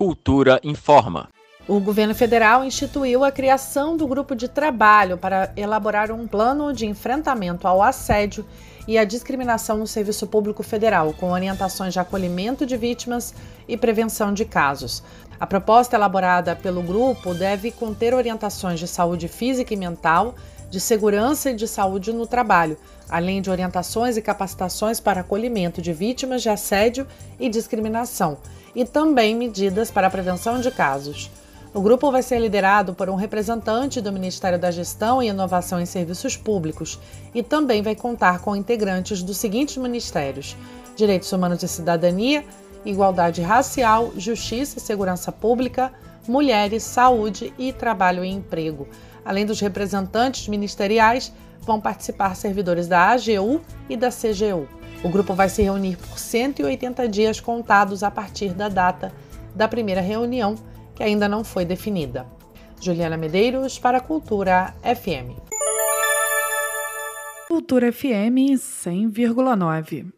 Cultura Informa. O governo federal instituiu a criação do grupo de trabalho para elaborar um plano de enfrentamento ao assédio e à discriminação no serviço público federal, com orientações de acolhimento de vítimas e prevenção de casos. A proposta elaborada pelo grupo deve conter orientações de saúde física e mental, de segurança e de saúde no trabalho, além de orientações e capacitações para acolhimento de vítimas de assédio e discriminação, e também medidas para a prevenção de casos. O grupo vai ser liderado por um representante do Ministério da Gestão e Inovação em Serviços Públicos e também vai contar com integrantes dos seguintes ministérios: Direitos Humanos e Cidadania, Igualdade Racial, Justiça e Segurança Pública, Mulheres, Saúde e Trabalho e Emprego. Além dos representantes ministeriais, vão participar servidores da AGU e da CGU. O grupo vai se reunir por 180 dias contados a partir da data da primeira reunião que ainda não foi definida. Juliana Medeiros para a Cultura FM. Cultura FM 100,9.